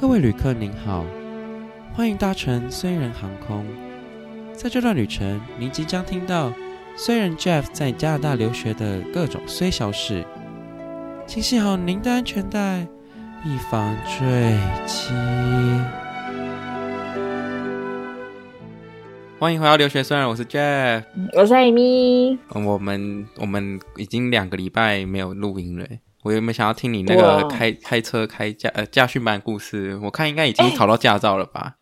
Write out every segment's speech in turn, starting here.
各位旅客您好，欢迎搭乘虽然航空。在这段旅程，您即将听到虽然 Jeff 在加拿大留学的各种虽小事，请系好您的安全带，以防坠机。欢迎回到留学虽然，我是 Jeff，我是 Amy。我们我们已经两个礼拜没有录音了。我有没有想要听你那个开开车开驾呃驾训班故事？我看应该已经考到驾照了吧？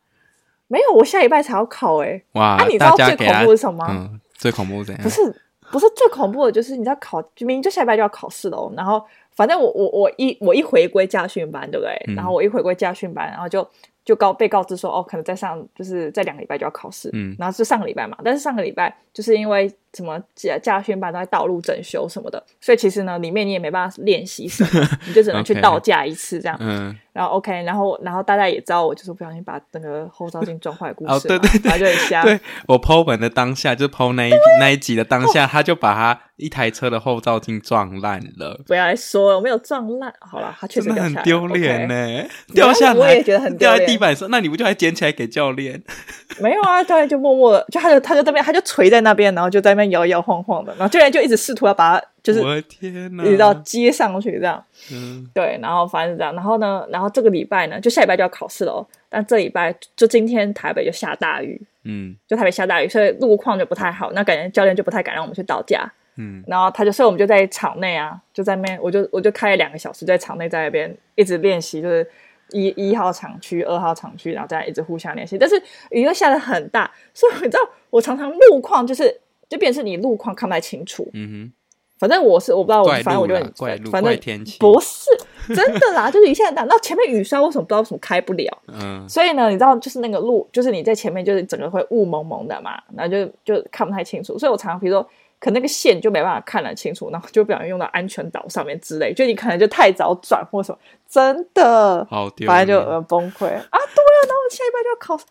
没有，我下礼拜才要考诶、欸。哇！啊，你知道最恐怖是什么？嗯，最恐怖是怎样？不是不是最恐怖的，就是你知道考明明就下礼拜就要考试了哦。然后反正我我我一我一回归驾训班，对不对？嗯、然后我一回归驾训班，然后就。就告被告知说，哦，可能在上，就是在两个礼拜就要考试，嗯，然后是上个礼拜嘛，但是上个礼拜就是因为什么驾驾训班都在道路整修什么的，所以其实呢，里面你也没办法练习什么，你就只能去 倒驾一次这样，嗯，然后 OK，然后然后大家也知道我就是不小心把那个后照镜撞坏的故事，哦，对对对，他就很瞎，对我 po 文的当下，就 po 那一那一集的当下，他就把他一台车的后照镜撞烂了，不要来说了，我没有撞烂，好了，他确实很丢脸呢，掉下来，我也觉得很丢脸。板上，那你不就还捡起来给教练？没有啊，教练就默默的，就他就他就在那边，他就垂在那边，然后就在那摇摇晃晃的，然后教练就一直试图要把它，就是我的天哪，一直到接上去这样。嗯，对，然后反正是这样，然后呢，然后这个礼拜呢，就下礼拜就要考试了，但这礼拜就今天台北就下大雨，嗯，就台北下大雨，所以路况就不太好，那感觉教练就不太敢让我们去倒驾。嗯，然后他就，所以我们就在场内啊，就在那边，我就我就开了两个小时在场内，在那边一直练习，就是。一一号场区、二号场区，然后这样一直互相练习。但是雨又下的很大，所以你知道，我常常路况就是就变成你路况看不太清楚。嗯哼，反正我是我不知道，我反正我就很怪路反正天气不是真的啦，就是一下很大。那前面雨刷为什么不知道为什么开不了？嗯，所以呢，你知道，就是那个路，就是你在前面就是整个会雾蒙蒙的嘛，然后就就看不太清楚。所以我常常比如说。可那个线就没办法看得清楚，然后就不小心用到安全岛上面之类，就你可能就太早转或什么，真的，好丢，反正就呃崩溃啊！对啊，然后下一班就要考试。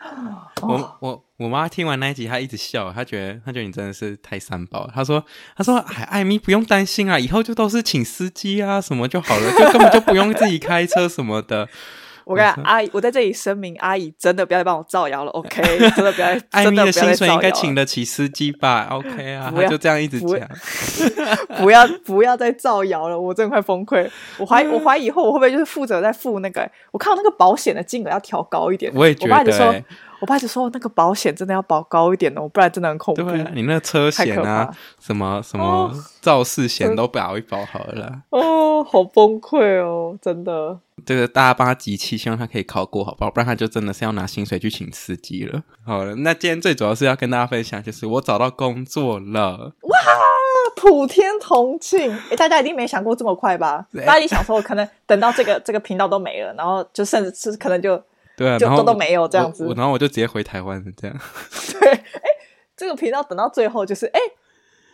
我我我妈听完那一集，她一直笑，她觉得她觉得你真的是太三宝。她说她说哎，艾米不用担心啊，以后就都是请司机啊什么就好了，就根本就不用自己开车什么的。我跟阿姨，我在这里声明，阿姨真的不要再帮我造谣了，OK？真的不要，艾咪的薪水应该请得起司机吧？OK 啊，他就这样一直讲，不要不要再造谣了，我真的快崩溃。我怀我怀疑以后我会不会就是负责在付那个？我看到那个保险的金额要调高一点。我也觉得。我爸就说：“那个保险真的要保高一点哦，不然真的很恐怖。对啊，你那个车险啊，什么什么肇事险都保一保好了。哦，好崩溃哦，真的。这个大家帮他集气，希望他可以考过，好不好？不然他就真的是要拿薪水去请司机了。好了，那今天最主要是要跟大家分享，就是我找到工作了。哇，普天同庆！哎，大家一定没想过这么快吧？大家一想说，可能等到这个这个频道都没了，然后就甚至是可能就。”对啊，就都都没有这样子，然后我就直接回台湾了，这样。对，哎，这个频道等到最后就是哎，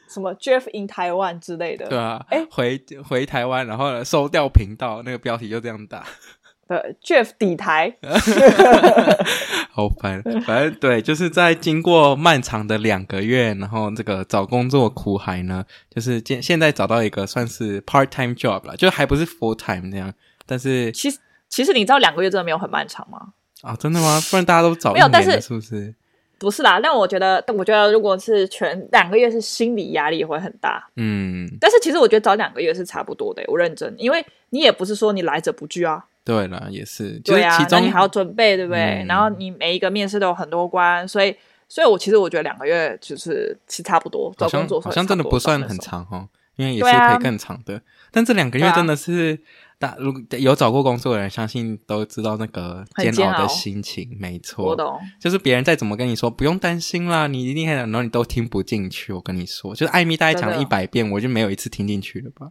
什么 Jeff in Taiwan 之类的。对啊，哎，回回台湾，然后呢收掉频道，那个标题就这样打。对，Jeff 抵台。好烦，反正对，就是在经过漫长的两个月，然后这个找工作苦海呢，就是现现在找到一个算是 part time job 了，就还不是 full time 那样，但是其实。其实你知道两个月真的没有很漫长吗？啊，真的吗？不然大家都找没有，但是是不是？不是啦，但我觉得，但我觉得如果是全两个月，是心理压力也会很大。嗯，但是其实我觉得早两个月是差不多的，我认真，因为你也不是说你来者不拒啊。对了，也是，对啊，其中那你还要准备，对不对？嗯、然后你每一个面试都有很多关，所以，所以我其实我觉得两个月就是是差不多找工作好，好像真的不算很长哈，因为也是可以更长的。啊、但这两个月真的是。如果有找过工作的人，相信都知道那个煎熬的心情。没错，我懂。就是别人再怎么跟你说，不用担心啦，你一定很，然后你都听不进去。我跟你说，就是艾米大概讲了一百遍，我就没有一次听进去了吧？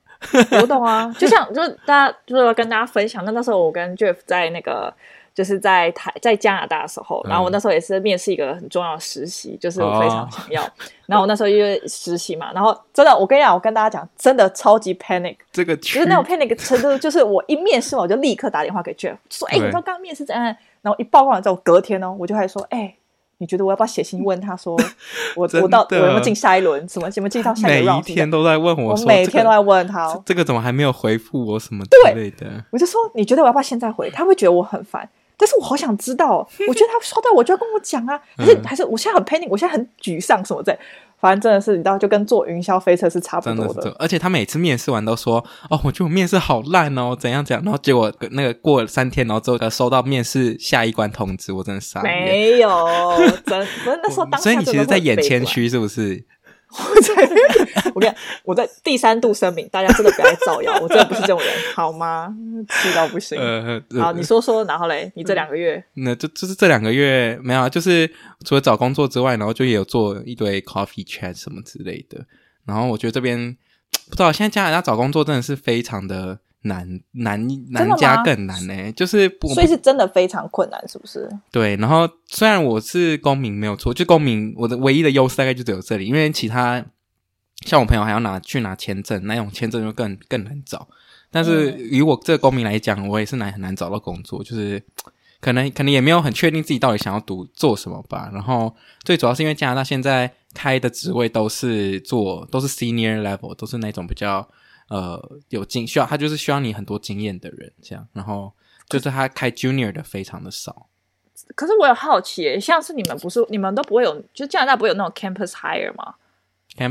我懂啊，就像就是大家就是跟大家分享，那那时候我跟 Jeff 在那个。就是在台在加拿大的时候，然后我那时候也是面试一个很重要的实习，嗯、就是我非常想要。哦、然后我那时候因为实习嘛，然后真的，我跟你讲，我跟大家讲，真的超级 panic。这个就是那种 panic 程度，就是我一面试完我就立刻打电话给 Jeff，说：“哎对，你知道刚刚面试怎样？”然后一报告完之后，隔天哦，我就开始说：“哎，你觉得我要不要写信问他说，我我到我有没有进下一轮？什么什么进到下一轮？”每一天都在问我，我每天都在问他、哦，这个怎么还没有回复我什么之类的？我就说：“你觉得我要不要现在回？他会觉得我很烦。”但是我好想知道，我觉得他刷到我就要跟我讲啊，还是还是我现在很 panic，我现在很沮丧什么的。反正真的是，你知道，就跟坐云霄飞车是差不多的。的而且他每次面试完都说：“哦，我觉得我面试好烂哦，怎样怎样。”然后结果那个过了三天，然后之后收到面试下一关通知，我真的傻。没有，真不是 那时候当。所以你其实在演谦虚，是不是？我在，我跟你讲，我在第三度声明，大家真的不要来造谣，我真的不是这种人，好吗？气到不行。呃，好，你说说，然后嘞，你这两个月，那就就是这两个月没有啊，就是除了找工作之外，然后就也有做一堆 coffee chat 什么之类的。然后我觉得这边不知道，现在加拿大找工作真的是非常的。难难难加更难呢、欸，就是所以是真的非常困难，是不是？对，然后虽然我是公民没有错，就公民我的唯一的优势大概就只有这里，因为其他像我朋友还要拿去拿签证，那种签证就更更难找。但是以我这个公民来讲，我也是难很难找到工作，就是可能可能也没有很确定自己到底想要读做什么吧。然后最主要是因为加拿大现在开的职位都是做都是 senior level，都是那种比较。呃，有经需要他就是需要你很多经验的人，这样，然后就是他开 junior 的非常的少。可是我有好奇，像是你们不是你们都不会有，就加拿大不会有那种 campus hire 吗？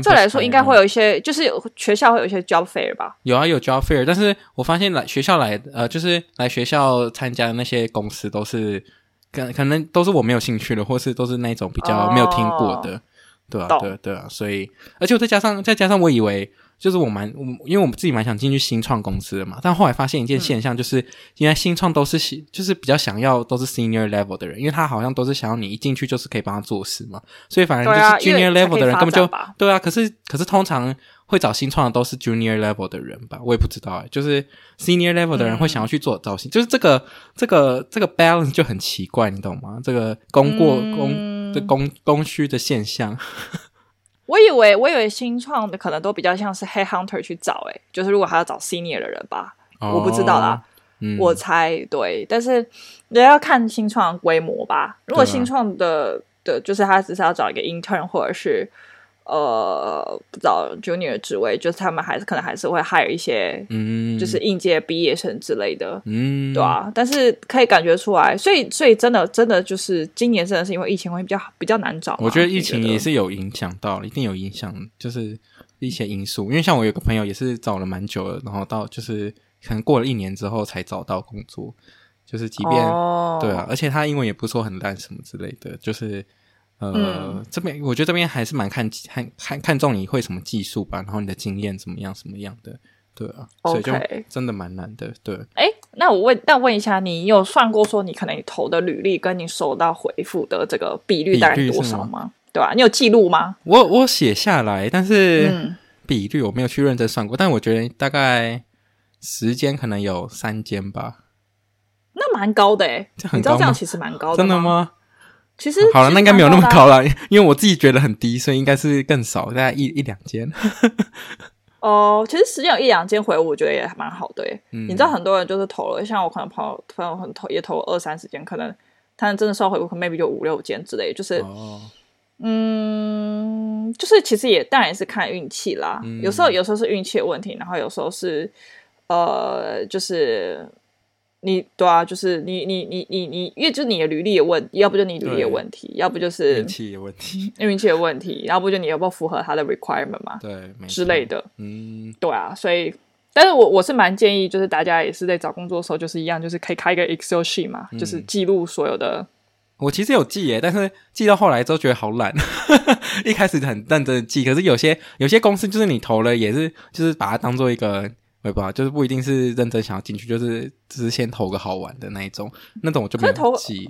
这来说应该会有一些，就是有学校会有一些 job fair 吧？有啊，有 job fair，但是我发现来学校来呃，就是来学校参加的那些公司都是可可能都是我没有兴趣的，或是都是那种比较没有听过的，哦、对啊，对对啊，所以而且我再加上再加上我以为。就是我蛮我，因为我们自己蛮想进去新创公司的嘛，但后来发现一件现象，就是因为新创都是就是比较想要都是 senior level 的人，因为他好像都是想要你一进去就是可以帮他做事嘛，所以反正就是 junior level 的人根本就对啊，可是可是通常会找新创的都是 junior level 的人吧，我也不知道哎、欸，就是 senior level 的人会想要去做造型，就是这个这个这个 balance 就很奇怪，你懂吗？这个供过供的供供需的现象。我以为，我以为新创的可能都比较像是 head hunter 去找，哎，就是如果还要找 senior 的人吧，哦、我不知道啦，嗯、我猜对，但是也要看新创规模吧。如果新创的、啊、的，就是他只是要找一个 intern 或者是。呃，不知道 junior 职位，就是他们还是可能还是会 hire 一些，嗯，就是应届毕业生之类的，嗯，对啊，但是可以感觉出来，所以所以真的真的就是今年真的是因为疫情会比较比较难找。我觉得疫情也是有影响到，一定有影响，就是一些因素。因为像我有个朋友也是找了蛮久了，然后到就是可能过了一年之后才找到工作，就是即便、哦、对啊，而且他英文也不说很烂什么之类的，就是。呃，嗯、这边我觉得这边还是蛮看看看看重你会什么技术吧，然后你的经验怎么样，什么样的，对啊.所以就真的蛮难的，对。哎，那我问，那问一下，你有算过说你可能你投的履历跟你收到回复的这个比率大概多少吗？吗对吧、啊？你有记录吗？我我写下来，但是比率我没有去认真算过，嗯、但我觉得大概时间可能有三间吧。那蛮高的哎，你知道这样其实蛮高的，真的吗？其实好了，那应该没有那么高了，因为我自己觉得很低，所以应该是更少，大概一一两间。哦，其实时间有一两间回，我觉得也还蛮好的耶。嗯，你知道很多人就是投了，像我可能朋友朋友很投也投了二三十间，可能他真的收回可能，maybe 就五六间之类，就是，哦、嗯，就是其实也当然也是看运气啦。嗯、有时候有时候是运气的问题，然后有时候是呃，就是。你对啊，就是你你你你你，因为就是你的履历有问题，要不就你履历有问题，要不就是运气有问题，运气有问题，要不就你有没有符合他的 requirement 嘛？对，之类的。嗯，对啊，所以，但是我我是蛮建议，就是大家也是在找工作的时候，就是一样，就是可以开一个 Excel sheet 嘛，嗯、就是记录所有的。我其实有记耶，但是记到后来之后觉得好懒，一开始很认真的记，可是有些有些公司就是你投了也是，就是把它当做一个。会吧，就是不一定是认真想要进去，就是只是先投个好玩的那一种，那种我就没有记。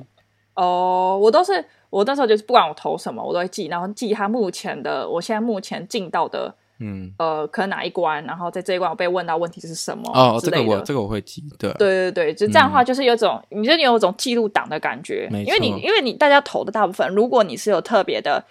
哦，我都是我那时候就是不管我投什么，我都会记，然后记他目前的，我现在目前进到的，嗯，呃，可能哪一关，然后在这一关我被问到问题是什么？哦，这个我这个我会记，对，对对对，就这样的话，就是有种，嗯、你就有一种记录档的感觉，因为你因为你大家投的大部分，如果你是有特别的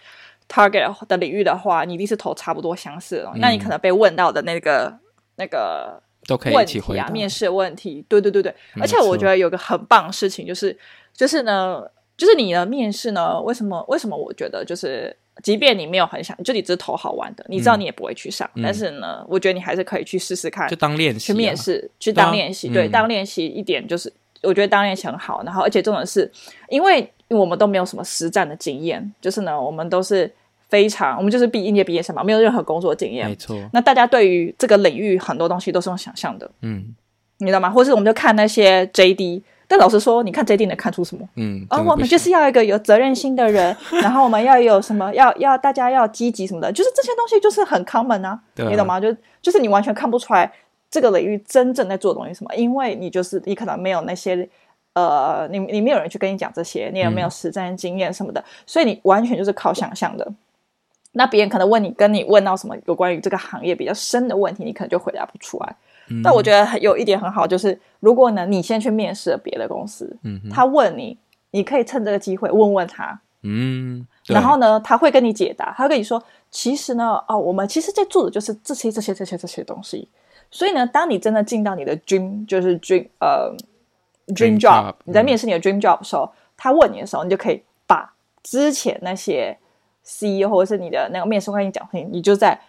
target 的领域的话，你一定是投差不多相似的，嗯、那你可能被问到的那个。那个都可以一起回答。问题啊，面试问题，对对对对，而且我觉得有个很棒的事情就是，就是呢，就是你的面试呢，为什么为什么我觉得就是，即便你没有很想，就你只是投好玩的，你知道你也不会去上，嗯、但是呢，嗯、我觉得你还是可以去试试看，就当练习、啊，去面试，去当练习，啊、对，嗯、当练习一点就是我觉得当练习很好。然后而且重点是，因为我们都没有什么实战的经验，就是呢，我们都是非常，我们就是毕应届毕业生嘛，没有任何工作经验，没错。那大家对于这个领域很多东西都是用想象的，嗯，你知道吗？或是我们就看那些 JD。但老实说，你看 JD 能看出什么？嗯，啊、哦，我们就是要一个有责任心的人，然后我们要有什么，要要大家要积极什么的，就是这些东西就是很 common 啊，啊你懂吗？就就是你完全看不出来这个领域真正在做的东西什么，因为你就是你可能没有那些呃，你你没有人去跟你讲这些，你也没有实战经验什么的，嗯、所以你完全就是靠想象的。那别人可能问你，跟你问到什么有关于这个行业比较深的问题，你可能就回答不出来。但我觉得有一点很好，就是如果呢，你先去面试了别的公司，嗯，他问你，你可以趁这个机会问问他，嗯，然后呢，他会跟你解答，他会跟你说，其实呢，哦，我们其实在做的就是这些、这些、这些、这些东西。所以呢，当你真的进到你的 dream，就是 dream，呃，dream job，你在面试你的 dream job 的时候，他问你的时候，你就可以把之前那些 CEO 或者是你的那个面试官跟你讲的，你就在。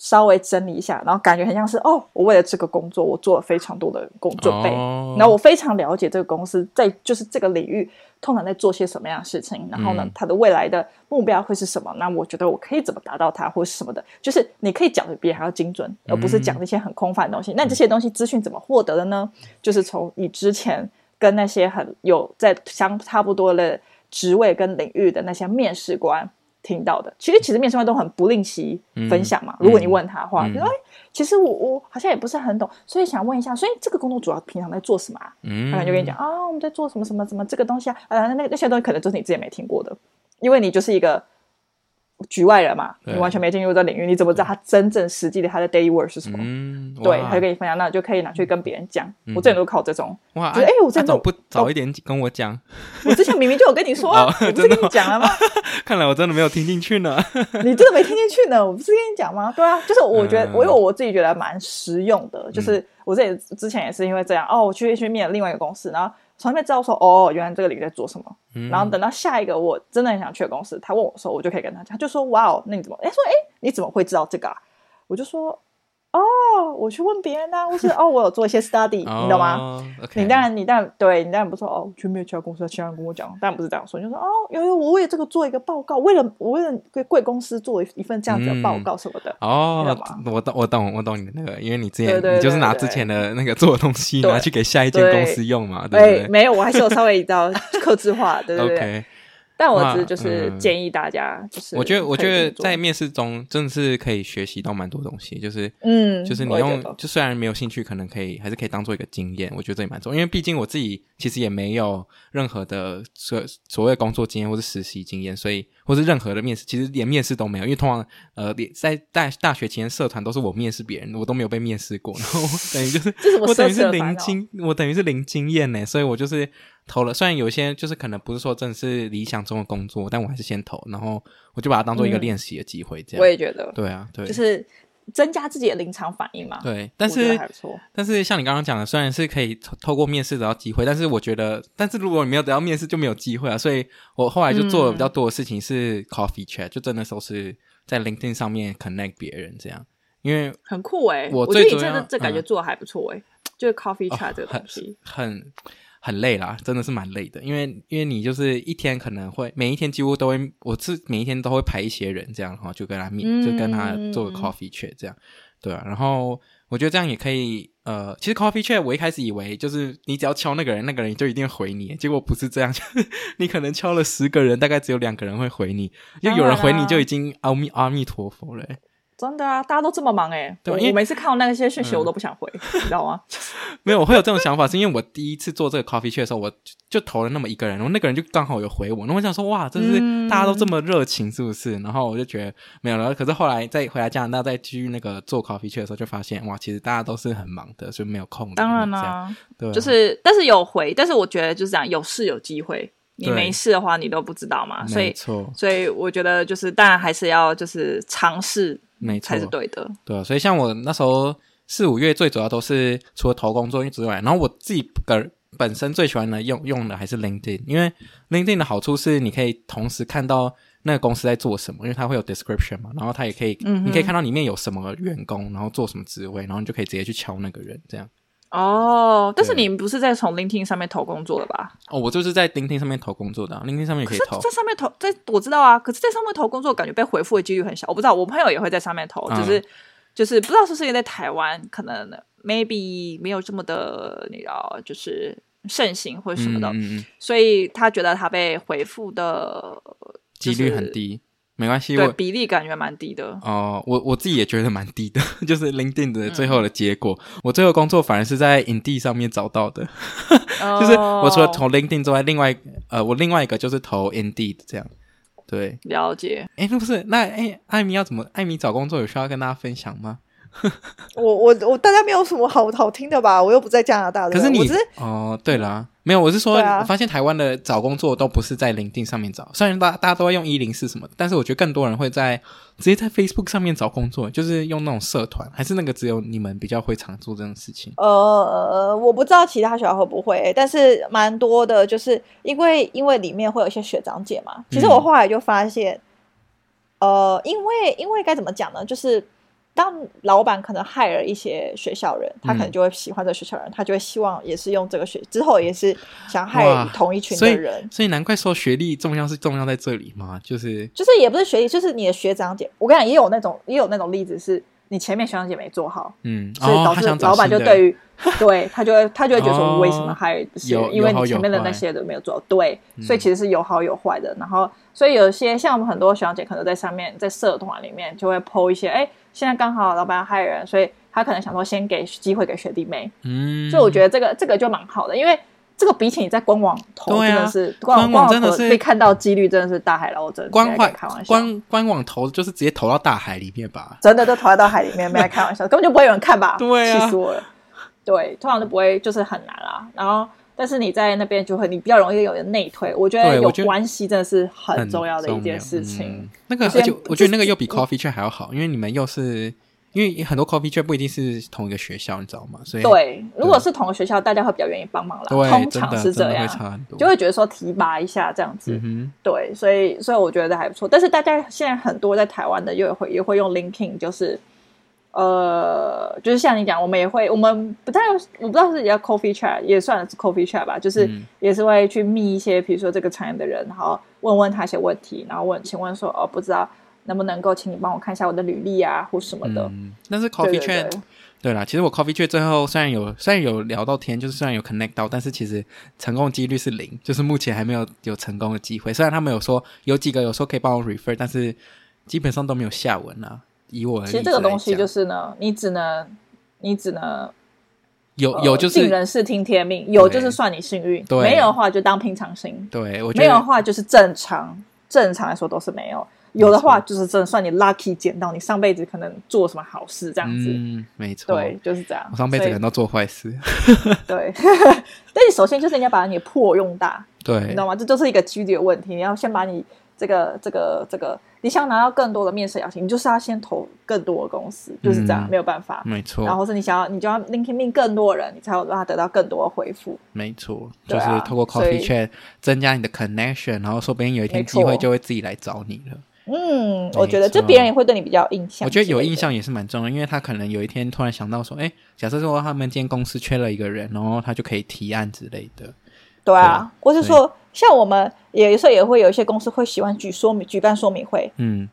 稍微整理一下，然后感觉很像是哦，我为了这个工作，我做了非常多的工准备，哦、然后我非常了解这个公司在就是这个领域通常在做些什么样的事情，然后呢，他、嗯、的未来的目标会是什么？那我觉得我可以怎么达到它，或是什么的，就是你可以讲的比还要精准，而不是讲那些很空泛的东西。嗯、那这些东西资讯怎么获得的呢？就是从你之前跟那些很有在相差不多的职位跟领域的那些面试官。听到的，其实其实面试官都很不吝惜分享嘛。嗯、如果你问他的话，就说、嗯：“哎，其实我我好像也不是很懂，所以想问一下，所以这个工作主要平常在做什么啊？”嗯，他可能就跟你讲啊、哦，我们在做什么什么什么这个东西啊，呃，那那些东西可能就是你之前没听过的，因为你就是一个。局外人嘛，你完全没进入这领域，你怎么知道他真正实际的他的 daily work 是什么？嗯，对，他就跟你分享，那就可以拿去跟别人讲。我之前都靠这种，哇，哎，我这种不早一点跟我讲？我之前明明就有跟你说，我不是跟你讲了吗？看来我真的没有听进去呢。你真的没听进去呢？我不是跟你讲吗？对啊，就是我觉得，我因为我自己觉得蛮实用的，就是我这里之前也是因为这样哦，我去去面了另外一个公司，然后。从来没知道说哦，原来这个领域在做什么。嗯、然后等到下一个我真的很想去的公司，他问我说，我就可以跟他讲，他就说哇哦，那你怎么？哎，说哎，你怎么会知道这个啊？我就说。哦，我去问别人呐，或是哦，我有做一些 study，你懂吗？你当然，你当然对你当然不说哦，我去没有其他公司，其他人跟我讲，当然不是这样说，就说哦，有有，我为了这个做一个报告，为了我为了给贵公司做一份这样子的报告什么的。哦，我懂，我懂，我懂你的那个，因为你之前你就是拿之前的那个做的东西拿去给下一间公司用嘛，对不对？没有，我还是有稍微一道客 制化，对不对？但我只是就是建议大家，就是我觉得我觉得在面试中真的是可以学习到蛮多东西，就是嗯，就是你用就虽然没有兴趣，可能可以还是可以当做一个经验，我觉得这也蛮重要，因为毕竟我自己其实也没有任何的所所谓工作经验或是实习经验，所以或是任何的面试，其实连面试都没有，因为通常呃连在大大学期间社团都是我面试别人，我都没有被面试过，然后等于就是我等于是零经，我等于是零经验呢，所以我就是。投了，虽然有些就是可能不是说真的是理想中的工作，但我还是先投，然后我就把它当做一个练习的机会，这样、嗯。我也觉得，对啊，对，就是增加自己的临场反应嘛。对，但是但是像你刚刚讲的，虽然是可以透过面试得到机会，但是我觉得，但是如果你没有得到面试，就没有机会啊。所以我后来就做了比较多的事情是 coffee chat，、嗯、就真的都是在 LinkedIn 上面 connect 别人这样，因为很酷哎、欸、我觉得你这这感觉做的还不错哎、欸嗯、就是 coffee chat 这个东西、哦、很。很很累啦，真的是蛮累的，因为因为你就是一天可能会每一天几乎都会，我是每一天都会排一些人这样哈，就跟他面，嗯、就跟他做个 coffee chat 这样，对啊，然后我觉得这样也可以，呃，其实 coffee chat 我一开始以为就是你只要敲那个人，那个人就一定回你，结果不是这样，就 是你可能敲了十个人，大概只有两个人会回你，就有人回你就已经阿弥阿弥陀佛了。真的啊，大家都这么忙哎、欸，对，我每次看到那些讯息，我都不想回，嗯、你知道吗？没有，我会有这种想法，是因为我第一次做这个 coffee chat 的时候，我就，投了那么一个人，然后那个人就刚好有回我，那我想说，哇，真是大家都这么热情，是不是？嗯、然后我就觉得没有了。可是后来再回来加拿大，再继续那个做 coffee chat 的时候，就发现哇，其实大家都是很忙的，所以没有空。当然啦、啊，对，就是但是有回，但是我觉得就是这样，有事有机会，你没事的话，你都不知道嘛。所以，所以我觉得就是当然还是要就是尝试。没错，才是对的。对啊，所以像我那时候四五月，最主要都是除了投工作之外，然后我自己个本身最喜欢的用用的还是 LinkedIn，因为 LinkedIn 的好处是你可以同时看到那个公司在做什么，因为它会有 description 嘛，然后它也可以，嗯、你可以看到里面有什么员工，然后做什么职位，然后你就可以直接去敲那个人，这样。哦，但是你不是在从 LinkedIn 上面投工作的吧？哦，我就是在 LinkedIn 上面投工作的、啊、，LinkedIn 上面也可以投。在上面投，在我知道啊，可是在上面投工作，感觉被回复的几率很小。我不知道，我朋友也会在上面投，就是、嗯、就是不知道是不是因为在台湾，可能 maybe 没有这么的，你知道，就是盛行或者什么的，所以他觉得他被回复的几率很低。没关系，对，比例感觉蛮低的。哦、呃，我我自己也觉得蛮低的，就是 LinkedIn 的最后的结果。嗯、我最后工作反而是在 Indeed 上面找到的，就是我除了投 LinkedIn 之外，另外呃，我另外一个就是投 Indeed 这样。对，了解。哎，那不是那哎，艾米要怎么？艾米找工作有需要跟大家分享吗？我我我大家没有什么好好听的吧？我又不在加拿大。可是你是哦，对了，没有，我是说，啊、我发现台湾的找工作都不是在 LinkedIn 上面找，虽然大大家都在用一零四什么，但是我觉得更多人会在直接在 Facebook 上面找工作，就是用那种社团，还是那个只有你们比较会常做这种事情？呃，我不知道其他学校会不会，但是蛮多的，就是因为因为里面会有一些学长姐嘛。其实我后来就发现，嗯、呃，因为因为该怎么讲呢？就是。当老板可能 hire 一些学校人，他可能就会喜欢这个学校人，嗯、他就会希望也是用这个学之后也是想 hire 同一群的人，所以，所以难怪说学历重要是重要在这里嘛，就是就是也不是学历，就是你的学长姐。我跟你讲，也有那种也有那种例子，是你前面学长姐没做好，嗯，所以导致老板就对于、哦、对他就会他就会觉得说，为什么些？哦、因为你前面的那些都没有做好，对，所以其实是有好有坏的。然后所以有些像我们很多学长姐可能在上面在社团里面就会 po 一些哎。现在刚好老板要害人，所以他可能想说先给机会给学弟妹。嗯，所以我觉得这个这个就蛮好的，因为这个比起你在官网投真的是官网真的是被看到几率真的是大海捞针。官网开玩笑，官官网投就是直接投到大海里面吧？真的都投到大海里面，没在开玩笑，根本就不会有人看吧？对啊，气死我了。对，通常都不会，就是很难啦。然后。但是你在那边就会，你比较容易有人内推。我觉得有关系真的是很重要的一件事情。嗯、那个，而且我觉得那个又比 coffee chat 还要好，因为你们又是因为很多 coffee chat 不一定是同一个学校，你知道吗？所以对，如果是同个学校，大家会比较愿意帮忙啦。对，通常是这样，会就会觉得说提拔一下这样子。嗯、对，所以所以我觉得还不错。但是大家现在很多在台湾的又会也会用 LinkedIn，就是。呃，就是像你讲，我们也会，我们不太，我不知道是叫 coffee chat，也算是 coffee chat 吧，就是也是会去密一些，比如说这个产业的人，然后问问他一些问题，然后问，请问说，哦，不知道能不能够，请你帮我看一下我的履历啊，或什么的。嗯，那是 coffee chat，对啦，其实我 coffee chat 最后虽然有虽然有聊到天，就是虽然有 connect 到，但是其实成功几率是零，就是目前还没有有成功的机会。虽然他们有说有几个有说可以帮我 refer，但是基本上都没有下文啊。以我其实这个东西就是呢，你只能你只能有有就是尽人事听天命，有就是算你幸运，没有的话就当平常心。对，我没有的话就是正常，正常来说都是没有。有的话就是真的算你 lucky 捡到，你上辈子可能做什么好事这样子。嗯，没错，对，就是这样。我上辈子可能都做坏事。对，但你首先就是你要把你的破用大，对，你知道吗？这就是一个几率的问题，你要先把你。这个这个这个，你想拿到更多的面试邀请，你就是要先投更多的公司，就是这样，嗯、没有办法。没错。然后是你想要，你就要 LinkedIn 更多人，你才有办法得到更多的回复。没错，就是透过 Coffee Chat 增加你的 connection，然后说不定有一天机会就会自己来找你了。嗯，我觉得这别人也会对你比较印象。我觉得有印象也是蛮重要，因为他可能有一天突然想到说，哎，假设说他们今天公司缺了一个人，然后他就可以提案之类的。对啊，我是说像我们。有时候也会有一些公司会喜欢举说明、举办说明会。嗯，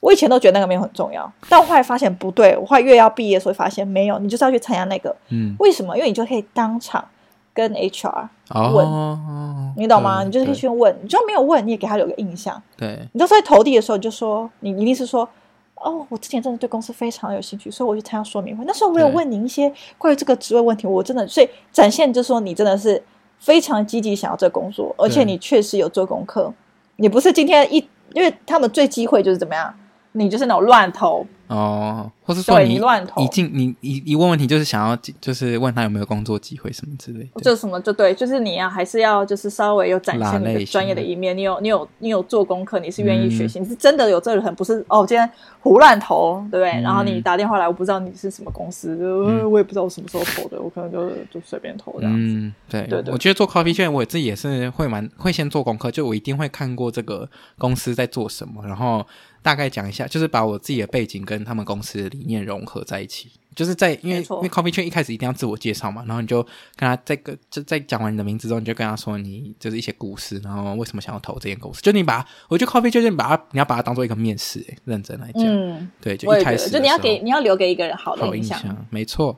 我以前都觉得那个没有很重要，但我后来发现不对。我后来越要毕业的时候发现没有，你就是要去参加那个。嗯，为什么？因为你就可以当场跟 HR 问，哦、你懂吗？你就是可以去问，你就没有问，你也给他留个印象。对，你就在投递的时候就说，你一定是说，哦，我之前真的对公司非常有兴趣，所以我去参加说明会。那时候我有问你一些关于这个职位问题，我真的所以展现就是说你真的是。非常积极想要这工作，而且你确实有做功课，你不是今天一，因为他们最忌讳就是怎么样，你就是那种乱投。哦，或是说你，乱投，你进你一一问问题就是想要就是问他有没有工作机会什么之类的，就什么就对，就是你要还是要就是稍微有展现你的专业的一面，你有你有你有做功课，你是愿意学习，嗯、你是真的有这个人，不是哦，今天胡乱投，对不对？嗯、然后你打电话来，我不知道你是什么公司，嗯、我也不知道我什么时候投的，我可能就就随便投这样子。嗯，对对对，我觉得做 coffee chat 我自己也是会蛮会先做功课，就我一定会看过这个公司在做什么，然后。大概讲一下，就是把我自己的背景跟跟他们公司的理念融合在一起。就是在因为因为 Coffee Chat 一开始一定要自我介绍嘛，然后你就跟他在个就在讲完你的名字之后，你就跟他说你就是一些故事，然后为什么想要投这间公司。就你把我觉得 Coffee 就是你把它你要把它当做一个面试，诶，认真来讲，嗯，对，就一开始就你要给你要留给一个人好的印象，印象没错。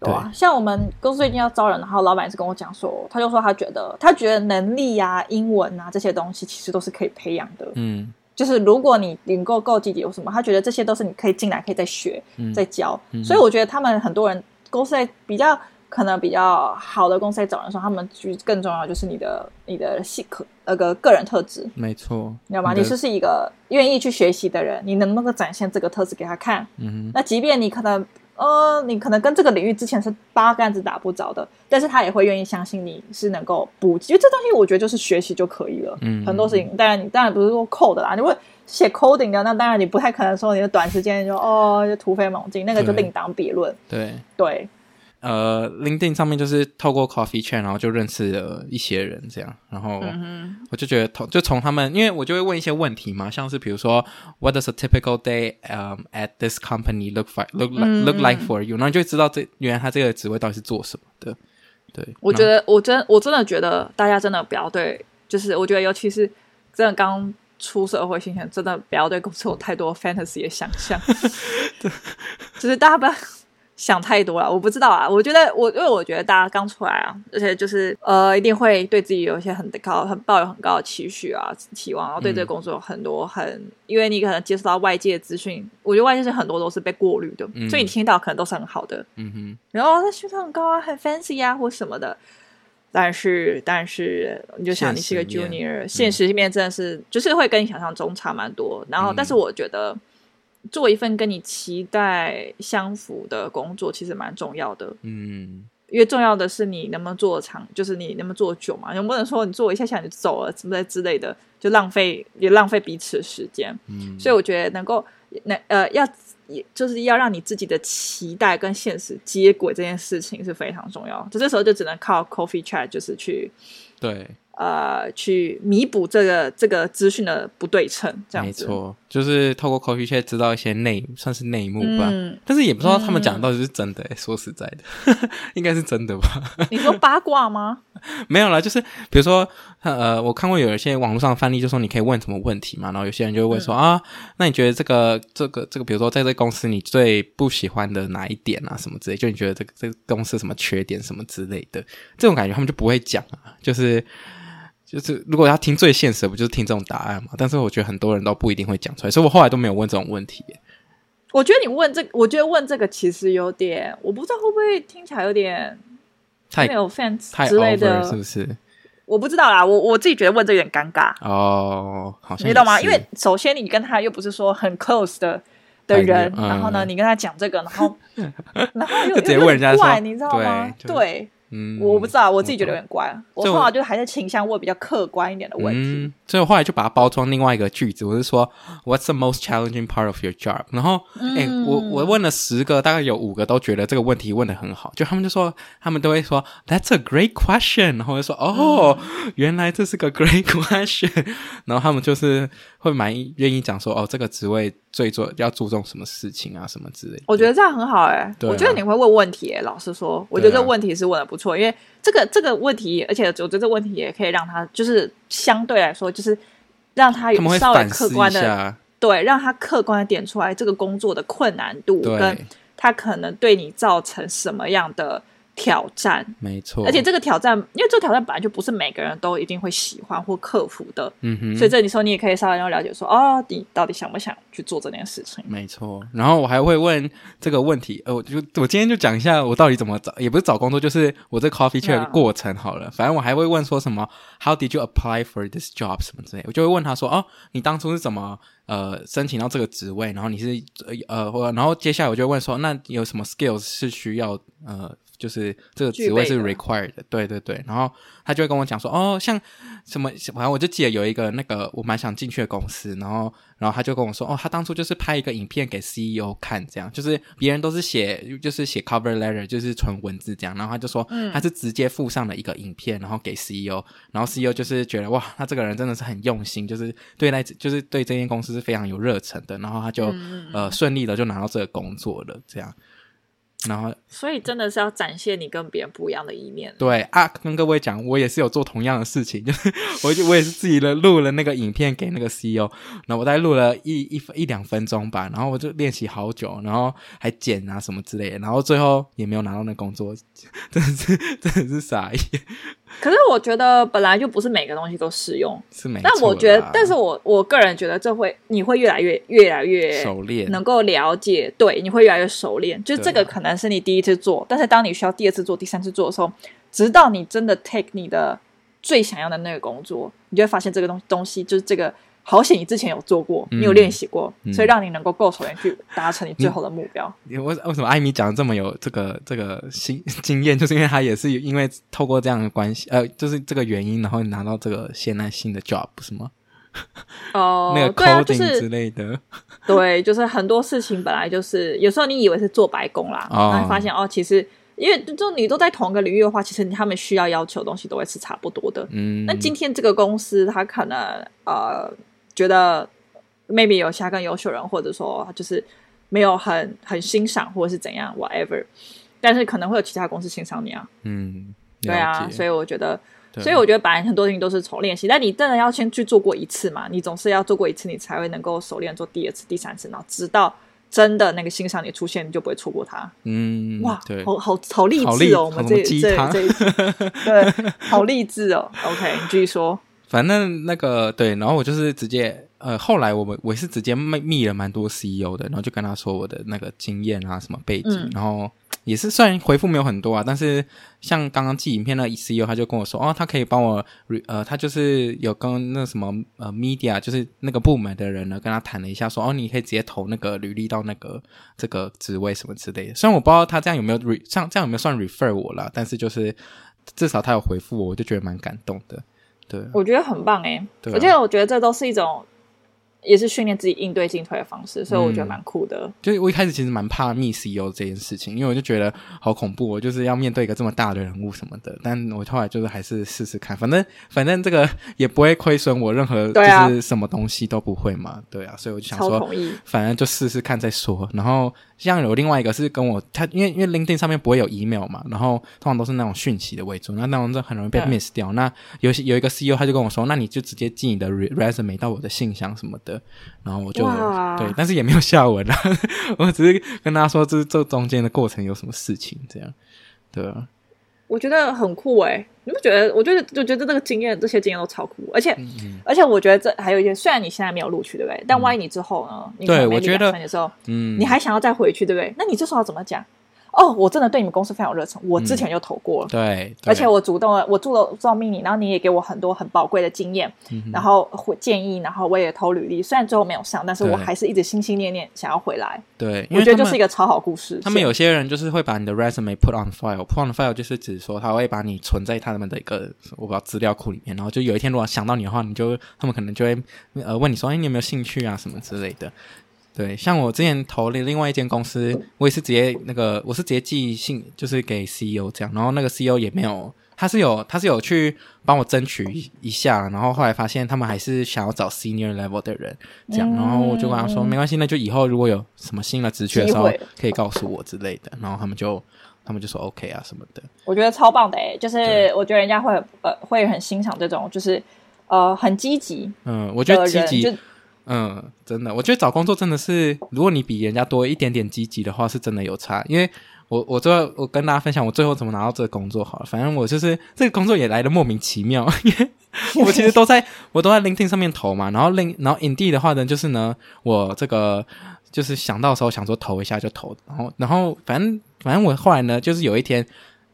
对啊，像我们公司最近要招人，然后老板也是跟我讲说，他就说他觉得他觉得能力啊、英文啊这些东西其实都是可以培养的，嗯。就是如果你领够够积极有什么，他觉得这些都是你可以进来可以再学、嗯、再教、嗯，所以我觉得他们很多人公司在比较可能比较好的公司在找人的时候，他们就更重要就是你的你的性格那个个人特质，没错，你知道吗？你是是一个愿意去学习的人，你能不能展现这个特质给他看？嗯，那即便你可能。呃，你可能跟这个领域之前是八竿子打不着的，但是他也会愿意相信你是能够补，因为这东西我觉得就是学习就可以了。嗯，很多事情，当然你当然不是说 code 啦，你会写 coding 的，那当然你不太可能说你的短时间就哦就突飞猛进，那个就另当别论。对对。呃，LinkedIn 上面就是透过 Coffee Chat，然后就认识了一些人，这样，然后我就觉得，从就从他们，因为我就会问一些问题嘛，像是比如说，What does a typical day um at this company look like look like look like for you？然后你就知道这原来他这个职位到底是做什么的。对，我觉得我真我真的觉得大家真的不要对，就是我觉得尤其是真的刚出社会新鲜，真的不要对公司有太多 fantasy 的想象，对，就是大家不要。想太多了，我不知道啊。我觉得我因为我觉得大家刚出来啊，而且就是呃，一定会对自己有一些很高、很抱有很高的期许啊、期望，然后对这个工作有很多很、嗯，因为你可能接触到外界的资讯，我觉得外界是很多都是被过滤的、嗯，所以你听到可能都是很好的。嗯哼。然后他薪酬很高啊，很 fancy 啊，或什么的。但是，但是你就想，你是个 junior，现实里面真的是、嗯、就是会跟你想象中差蛮多。然后，但是我觉得。做一份跟你期待相符的工作，其实蛮重要的。嗯，因为重要的是你能不能做长，就是你能不能做久嘛？能不能说你做一下下你就走了，什么之类的，就浪费也浪费彼此的时间。嗯，所以我觉得能够能呃要也就是要让你自己的期待跟现实接轨，这件事情是非常重要。就这时候就只能靠 Coffee Chat，就是去对。呃，去弥补这个这个资讯的不对称，这样子。没错，就是透过 Coffee Chat 知道一些内，算是内幕吧。嗯。但是也不知道他们讲的到底是真的，欸，嗯，说实在的，应该是真的吧？你说八卦吗？没有啦，就是比如说，呃，我看过有一些网络上的范例，就说你可以问什么问题嘛，然后有些人就会问说，嗯，啊，那你觉得这个这个这个，比如说在这个公司你最不喜欢的哪一点啊，什么之类，就你觉得这个这个公司什么缺点什么之类的，这种感觉他们就不会讲啊，就是。就是如果要听最现实的，不就是听这种答案嘛？但是我觉得很多人都不一定会讲出来，所以我后来都没有问这种问题。我觉得你问这个，我觉得问这个其实有点，我不知道会不会听起来有点太有 fans 之类的，是不是？我不知道啦，我我自己觉得问这个有点尴尬哦，好像你懂吗？因为首先你跟他又不是说很 close 的的人，然后呢，你跟他讲这个，然后 然后又直接问人家说，你知道吗？对。对嗯，我不知道，我自己觉得有点怪。我后来就还是倾向问比较客观一点的问题。嗯，所以我后来就把它包装另外一个句子，我是说，What's the most challenging part of your job？然后，哎、嗯，我我问了十个，大概有五个都觉得这个问题问的很好，就他们就说，他们都会说，That's a great question。然后我就说，哦、嗯，原来这是个 great question。然后他们就是会蛮愿意讲说，哦，这个职位。最做要注重什么事情啊，什么之类的。我觉得这样很好哎、欸啊，我觉得你会问问题哎、欸。老实说，我觉得这个问题是问的不错、啊，因为这个这个问题，而且我觉得这个问题也可以让他就是相对来说，就是让他有稍微客观的，对，让他客观的点出来这个工作的困难度，跟他可能对你造成什么样的。挑战，没错，而且这个挑战，因为这个挑战本来就不是每个人都一定会喜欢或克服的，嗯哼，所以这你说你也可以稍微要了解说，哦，你到底想不想去做这件事情？没错，然后我还会问这个问题，呃，我就我今天就讲一下我到底怎么找，也不是找工作，就是我这 Coffee 的过程好了，反正我还会问说什么，How did you apply for this job 什么之类，我就会问他说，哦，你当初是怎么？呃，申请到这个职位，然后你是呃，或然后接下来我就问说，那有什么 skills 是需要呃就是这个职位是 required 的，对对对。然后他就会跟我讲说，哦，像什么，反正我就记得有一个那个我蛮想进去的公司，然后然后他就跟我说，哦，他当初就是拍一个影片给 CEO 看，这样就是别人都是写就是写 cover letter，就是纯文字这样，然后他就说他是直接附上了一个影片，然后给 CEO，然后 CEO 就是觉得哇，他这个人真的是很用心，就是对待就是对这间公司是非常有热忱的，然后他就呃顺利的就拿到这个工作了，这样。然后，所以真的是要展现你跟别人不一样的一面。对啊，跟各位讲，我也是有做同样的事情，就是 我就我也是自己的录了那个影片给那个 CEO，然后我大概录了一一一两分钟吧，然后我就练习好久，然后还剪啊什么之类的，然后最后也没有拿到那工作，真的是真的是傻眼。可是我觉得本来就不是每个东西都适用，是没错。但我觉得，但是我我个人觉得这会你会越来越越来越熟练，能够了解，对，你会越来越熟练。就这个可能是你第一次做，但是当你需要第二次做、第三次做的时候，直到你真的 take 你的最想要的那个工作，你就会发现这个东东西就是这个。好险！你之前有做过，你有练习过，嗯、所以让你能够够熟练去达成你最后的目标。为为什么艾米讲的这么有这个这个经经验？就是因为他也是因为透过这样的关系，呃，就是这个原因，然后拿到这个现在新的 job，不是吗？哦，那个 coding 之类的，对、啊就是，对，就是很多事情本来就是有时候你以为是做白工啦，哦、然后发现哦，其实。因为就你都在同一个领域的话，其实他们需要要求的东西都会是差不多的。嗯，那今天这个公司它可能呃。觉得 maybe 有其他更优秀人，或者说就是没有很很欣赏，或者是怎样 whatever，但是可能会有其他公司欣赏你啊。嗯，对啊，所以我觉得，所以我觉得本来很多事情都是从练习，但你真的要先去做过一次嘛，你总是要做过一次，你才会能够熟练做第二次、第三次，然后直到真的那个欣赏你出现，你就不会错过它。嗯，哇，对好好好励志哦，我们这这这一次，对，好励志哦。OK，你继续说。反正那个对，然后我就是直接呃，后来我们我是直接密密了蛮多 CEO 的，然后就跟他说我的那个经验啊，什么背景，嗯、然后也是虽然回复没有很多啊，但是像刚刚寄影片那 CEO 他就跟我说哦，他可以帮我呃，他就是有跟那什么呃 media 就是那个部门的人呢跟他谈了一下说，说哦，你可以直接投那个履历到那个这个职位什么之类的。虽然我不知道他这样有没有 re 像这样有没有算 refer 我啦，但是就是至少他有回复我，我就觉得蛮感动的。对，我觉得很棒哎，而且我觉得这都是一种。也是训练自己应对进退的方式，所以我觉得蛮酷的。嗯、就我一开始其实蛮怕 meet CEO 这件事情，因为我就觉得好恐怖，我就是要面对一个这么大的人物什么的。但我后来就是还是试试看，反正反正这个也不会亏损我任何，就是什么东西都不会嘛。对啊，所以我就想说，反正就试试看再说。然后像有另外一个是跟我他，因为因为 LinkedIn 上面不会有 email 嘛，然后通常都是那种讯息的为主，那那种就很容易被 miss 掉。那有有一个 CEO 他就跟我说，那你就直接寄你的 resume 到我的信箱什么的。然后我就对，但是也没有下文了。我只是跟他说，这这中间的过程有什么事情，这样对啊。我觉得很酷哎、欸，你不觉得？我觉得，就觉得这个经验，这些经验都超酷。而且，嗯嗯而且我觉得这还有一件，虽然你现在没有录取，对不对？但万一你之后呢？你对，我觉得你还想要再回去，对不对？那你这时候要怎么讲？哦，我真的对你们公司非常有热忱，我之前就投过了，嗯、对，而且我主动了，我做了招命你，然后你也给我很多很宝贵的经验，嗯、然后建议，然后我也投履历，虽然最后没有上，但是我还是一直心心念念想要回来。对，我觉得就是一个超好故事。他们有些人就是会把你的 resume put on file，put on file 就是指说他会把你存在他们的一个我不知道资料库里面，然后就有一天如果想到你的话，你就他们可能就会呃问你说，哎，你有没有兴趣啊什么之类的。对，像我之前投了另外一间公司，我也是直接那个，我是直接寄信，就是给 CEO 这样，然后那个 CEO 也没有，他是有，他是有去帮我争取一下，然后后来发现他们还是想要找 senior level 的人，这样，然后我就跟他说，没关系，那就以后如果有什么新的职缺的时候，可以告诉我之类的，然后他们就他们就说 OK 啊什么的，我觉得超棒的诶，就是我觉得人家会呃会很欣赏这种，就是呃很积极，嗯，我觉得积极。嗯，真的，我觉得找工作真的是，如果你比人家多一点点积极的话，是真的有差。因为我，我最后我跟大家分享我最后怎么拿到这个工作好了。反正我就是这个工作也来的莫名其妙，因为我其实都在我都在 LinkedIn 上面投嘛，然后 Link 然后 Indeed 的话呢，就是呢，我这个就是想到时候想说投一下就投，然后然后反正反正我后来呢，就是有一天。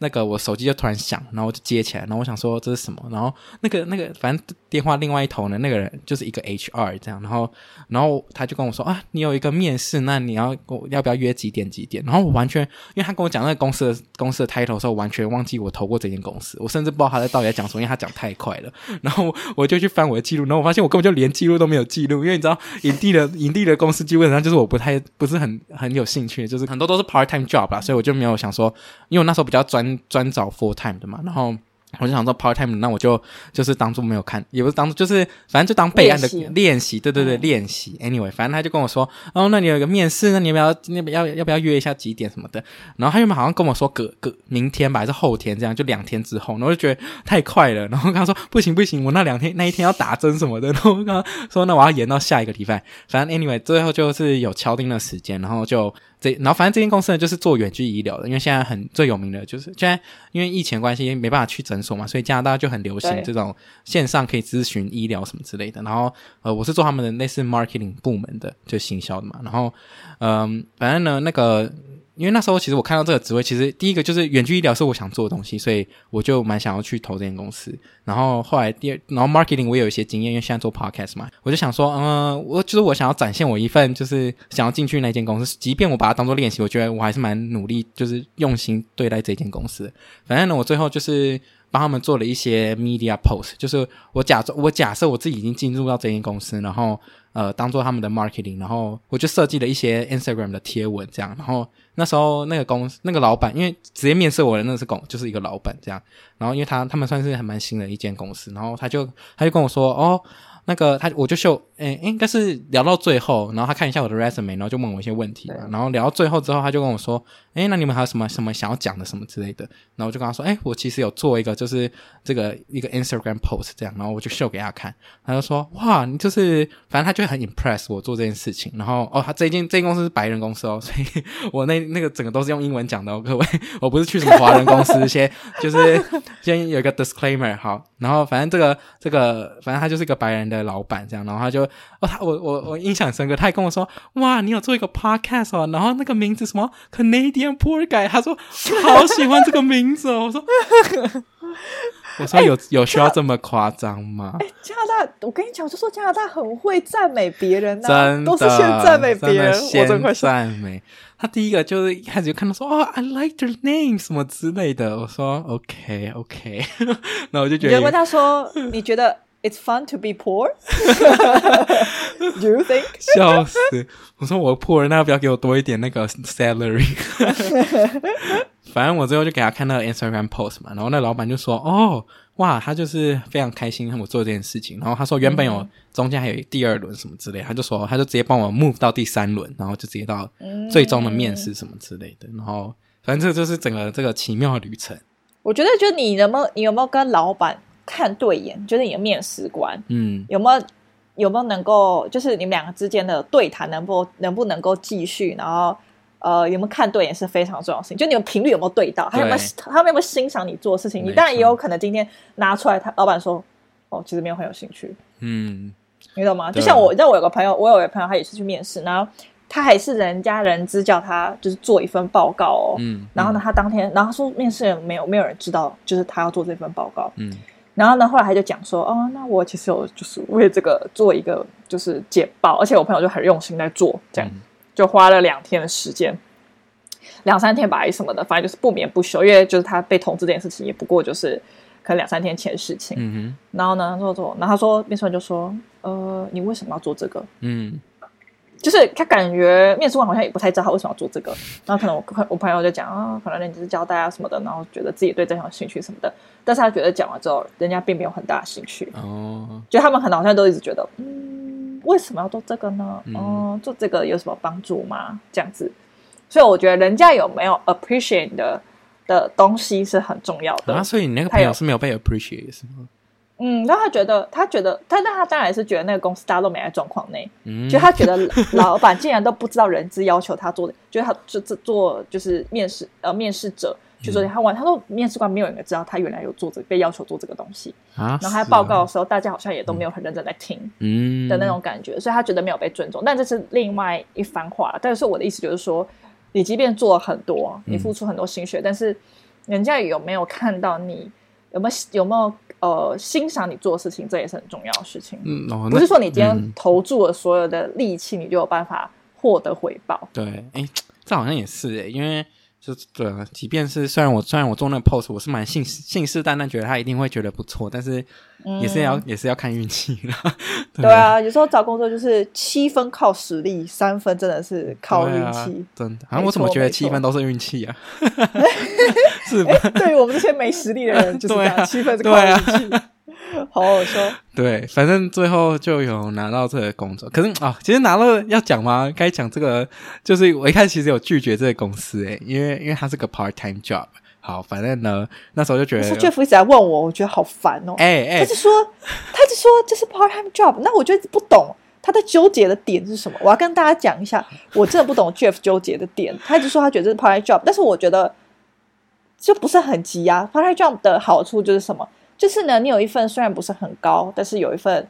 那个我手机就突然响，然后我就接起来，然后我想说这是什么？然后那个那个反正电话另外一头呢，那个人就是一个 HR 这样，然后然后他就跟我说啊，你有一个面试，那你要我要不要约几点几点？然后我完全因为他跟我讲那个公司的公司的 title 的时候，完全忘记我投过这间公司，我甚至不知道他在到底在讲什么，因为他讲太快了。然后我就去翻我的记录，然后我发现我根本就连记录都没有记录，因为你知道影帝的 影帝的公司基本上就是我不太不是很很有兴趣，就是很多都是 part time job 啦，所以我就没有想说，因为我那时候比较专专找 full time 的嘛，然后我就想说 part time，那我就就是当做没有看，也不是当做就是反正就当备案的练习，对对对，练习。Anyway，反正他就跟我说，哦，那你有一个面试，那你要不要那要要不要约一下几点什么的？然后他原本好像跟我说隔隔明天吧，还是后天这样，就两天之后，然后我就觉得太快了，然后跟他说不行不行，我那两天那一天要打针什么的，然后跟他说那我要延到下一个礼拜。反正 Anyway，最后就是有敲定的时间，然后就。这然后反正这间公司呢，就是做远距医疗的，因为现在很最有名的就是现在因为疫情关系没办法去诊所嘛，所以加拿大就很流行这种线上可以咨询医疗什么之类的。然后呃，我是做他们的类似 marketing 部门的，就行销的嘛。然后嗯、呃，反正呢那个。因为那时候其实我看到这个职位，其实第一个就是远距医疗是我想做的东西，所以我就蛮想要去投这间公司。然后后来第二，然后 marketing 我也有一些经验，因为现在做 podcast 嘛，我就想说，嗯，我就是我想要展现我一份，就是想要进去那间公司，即便我把它当做练习，我觉得我还是蛮努力，就是用心对待这间公司。反正呢，我最后就是帮他们做了一些 media post，就是我假装我假设我自己已经进入到这间公司，然后。呃，当做他们的 marketing，然后我就设计了一些 Instagram 的贴文，这样。然后那时候那个公司那个老板，因为直接面试我的那是公，就是一个老板这样。然后因为他他们算是还蛮新的一间公司，然后他就他就跟我说，哦。那个他我就秀，诶，应该是聊到最后，然后他看一下我的 resume，然后就问我一些问题，然后聊到最后之后，他就跟我说，诶，那你们还有什么什么想要讲的什么之类的，然后我就跟他说，诶，我其实有做一个就是这个一个 Instagram post 这样，然后我就秀给他看，他就说，哇，你就是反正他就很 impress 我做这件事情，然后哦，他这间这间公司是白人公司哦，所以我那那个整个都是用英文讲的哦，各位，我不是去什么华人公司，先就是先有一个 disclaimer 好，然后反正这个这个反正他就是一个白人的老板这样，然后他就哦，他我我我印象深刻，他还跟我说，哇，你有做一个 podcast 哦，然后那个名字什么 Canadian Poor Guy，他说 好喜欢这个名字哦，我说 我说有有需要这么夸张吗？哎，加拿大，我跟你讲，我就说加拿大很会赞美别人呐、啊，真的都是先赞美别人，先赞美。他第一个就是一开始就看到说，哦，I like their name 什么之类的，我说 OK OK，那我就觉得，你就问他说，你觉得？It's fun to be poor. Do you think? 笑死！我说我 poor，那要不要给我多一点那个 salary？反正我最后就给他看那个 Instagram post 嘛，然后那老板就说：“哦，哇，他就是非常开心我做这件事情。”然后他说原本有中间还有第二轮什么之类，他就说他就直接帮我 move 到第三轮，然后就直接到最终的面试什么之类的。然后反正这就是整个这个奇妙的旅程。我觉得，就你有没有你有没有跟老板？看对眼，就是你的面试官，嗯，有没有有没有能够，就是你们两个之间的对谈，能不能不能够继续？然后，呃，有没有看对眼是非常重要的事情。就你们频率有没有对到？他有没有他有没有欣赏你做的事情？你当然也有可能今天拿出来，他老板说，哦，其实没有很有兴趣，嗯，你懂吗？就像我，你知道我有个朋友，我有个朋友，他也是去面试，然后他还是人家人资叫他就是做一份报告哦，嗯，然后呢，他当天，然后他说面试人没有没有人知道，就是他要做这份报告，嗯。然后呢，后来他就讲说，哦，那我其实有就是为这个做一个就是简报，而且我朋友就很用心在做，这样就花了两天的时间，两三天吧，什么的，反正就是不眠不休，因为就是他被通知这件事情也不过就是可能两三天前的事情。嗯哼。然后呢，做做，然后他说面试官就说，呃，你为什么要做这个？嗯。就是他感觉面试官好像也不太知道他为什么要做这个，然后可能我我朋友就讲啊，可能人家是交代啊什么的，然后觉得自己对这项有兴趣什么的，但是他觉得讲完之后，人家并没有很大的兴趣哦，就他们可能好像都一直觉得，嗯，为什么要做这个呢？嗯、哦，做这个有什么帮助吗？这样子，所以我觉得人家有没有 appreciate 的的东西是很重要的。啊，所以你那个朋友是没有被 appreciate 是吗？嗯，那他觉得，他觉得，他那他当然是觉得那个公司大家都没在状况内，嗯，就他觉得老板竟然都不知道人资要求他做的，就是他做做做就是面试呃面试者就说他完，他说面试官没有人知道他原来有做这个，被要求做这个东西啊，然后他报告的时候，大家好像也都没有很认真在听，嗯的那种感觉，所以他觉得没有被尊重，但这是另外一番话。但是我的意思就是说，你即便做了很多，你付出很多心血，但是。人家有没有看到你，有没有有没有呃欣赏你做的事情，这也是很重要的事情。嗯，哦、不是说你今天投注了所有的力气，你就有办法获得回报。对，哎，这好像也是哎，因为。就对啊，即便是虽然我虽然我做那个 pose，我是蛮信信誓旦旦觉得他一定会觉得不错，但是也是要、嗯、也是要看运气啦。对啊，有时候找工作就是七分靠实力，三分真的是靠运气。真的，好像我怎么觉得七分都是运气啊？是吧？对于我们这些没实力的人，就是这样，七分是靠运气。好好说，对，反正最后就有拿到这个工作。可是啊、哦，其实拿了要讲吗？该讲这个，就是我一开始其实有拒绝这个公司诶，因为因为它是个 part time job。好，反正呢，那时候就觉得，是 Jeff 一直在问我，我觉得好烦哦。哎哎，他就说，他就说这是 part time job，那我就不懂他在纠结的点是什么。我要跟大家讲一下，我真的不懂 Jeff 纠结的点。他一直说他觉得这是 part time job，但是我觉得就不是很急啊。part time job 的好处就是什么？就是呢，你有一份虽然不是很高，但是有一份，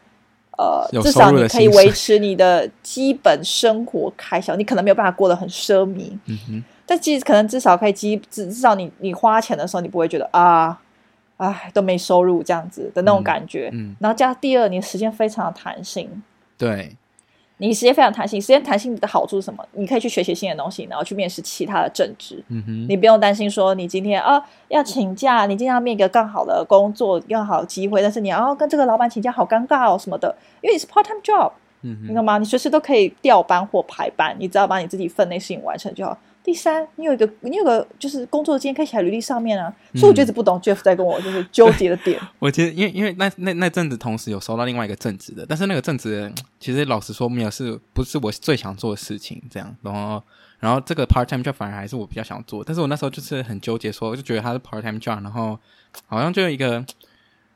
呃，至少你可以维持你的基本生活开销。你可能没有办法过得很奢靡，嗯哼，但其实可能至少可以基至至少你你花钱的时候，你不会觉得啊，哎，都没收入这样子的那种感觉。嗯，嗯，然后加第二，你的时间非常的弹性，对。你时间非常弹性，时间弹性的好处是什么？你可以去学习新的东西，然后去面试其他的正职。嗯哼，你不用担心说你今天啊要请假，你今天要面一个更好的工作，更好的机会，但是你要跟这个老板请假，好尴尬哦什么的，因为你是 part time job，嗯哼，你懂吗？你随时都可以调班或排班，你只要把你自己分内事情完成就好。第三，你有一个，你有个就是工作经验可以写在履历上面啊，嗯、所以我觉得不懂 Jeff 在跟我就是纠结的点。我其实，因为因为那那那阵子同时有收到另外一个正职的，但是那个正职其实老实说没有是不是我最想做的事情，这样，然后然后这个 part time job 反而还是我比较想做，但是我那时候就是很纠结说，说我就觉得他是 part time job，然后好像就有一个。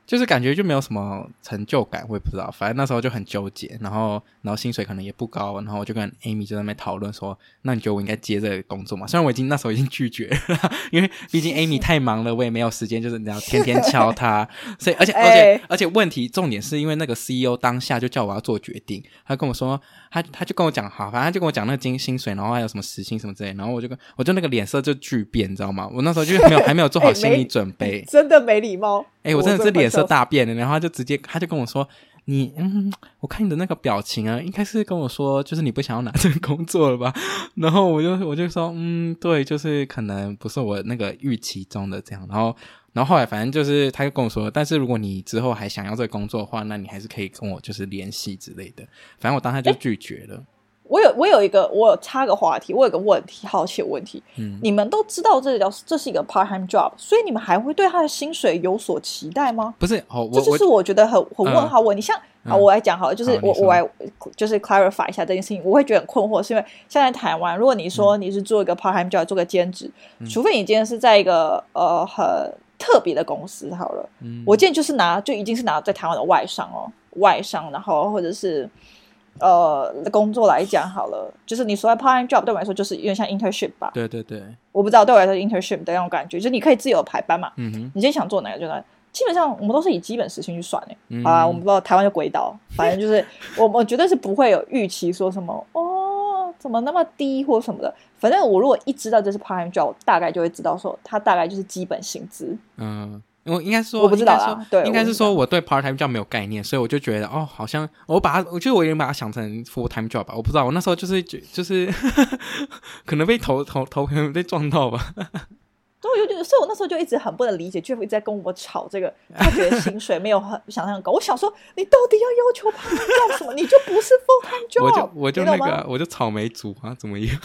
就是感觉就没有什么成就感，我也不知道，反正那时候就很纠结，然后然后薪水可能也不高，然后我就跟 Amy 就在那边讨论说，那你觉得我应该接这个工作吗？虽然我已经那时候已经拒绝了，因为毕竟 Amy 太忙了，我也没有时间，就是你要天天敲他，所以而且而且而且问题重点是因为那个 CEO 当下就叫我要做决定，他跟我说，他他就跟我讲，好，反正他就跟我讲那个金薪水，然后还有什么时薪什么之类，然后我就跟我就那个脸色就巨变，你知道吗？我那时候就没有还没有做好心理准备，真的没礼貌。哎、欸，我真的是脸色大变的，然后他就直接，他就跟我说：“你，嗯，我看你的那个表情啊，应该是跟我说，就是你不想要拿这个工作了吧？”然后我就我就说：“嗯，对，就是可能不是我那个预期中的这样。”然后，然后后来反正就是，他就跟我说：“但是如果你之后还想要这个工作的话，那你还是可以跟我就是联系之类的。”反正我当时就拒绝了。欸我有我有一个我有插个话题，我有个问题，好奇的问题。嗯，你们都知道这叫这是一个 part time job，所以你们还会对他的薪水有所期待吗？不是，哦，这就是我觉得很很问号问你。像啊，我来讲好了，就是我我来就是 clarify 一下这件事情，我会觉得很困惑，是因为现在台湾，如果你说你是做一个 part time job，做个兼职，除非你今天是在一个呃很特别的公司好了，我建议就是拿就已经是拿在台湾的外商哦，外商，然后或者是。呃，工作来讲好了，就是你所谓 part time job 对我来说就是有点像 internship 吧。对对对，我不知道对我来说 internship 的那种感觉，就是你可以自由排班嘛。嗯哼。你今天想做哪个就哪，基本上我们都是以基本时薪去算诶。嗯、好啊，我们不知道台湾就鬼岛，反正就是 我我绝对是不会有预期说什么哦，怎么那么低或什么的。反正我如果一知道这是 part time job，我大概就会知道说它大概就是基本薪资。嗯。我应该说，我不知道啦。对，应该是说我对 part time job 没有概念，所以我就觉得哦，好像我把它，我觉得我已经把它想成 full time job 吧。我不知道，我那时候就是觉就是 可能被头头头可能被撞到吧。对，我就觉得，所以我那时候就一直很不能理解，Jeff 一直在跟我吵这个，他觉得薪水没有很想象很高。我想说，你到底要要求 time job 什么？你就不是 full time job。我就我就那个、啊，我就草莓族啊，怎么样？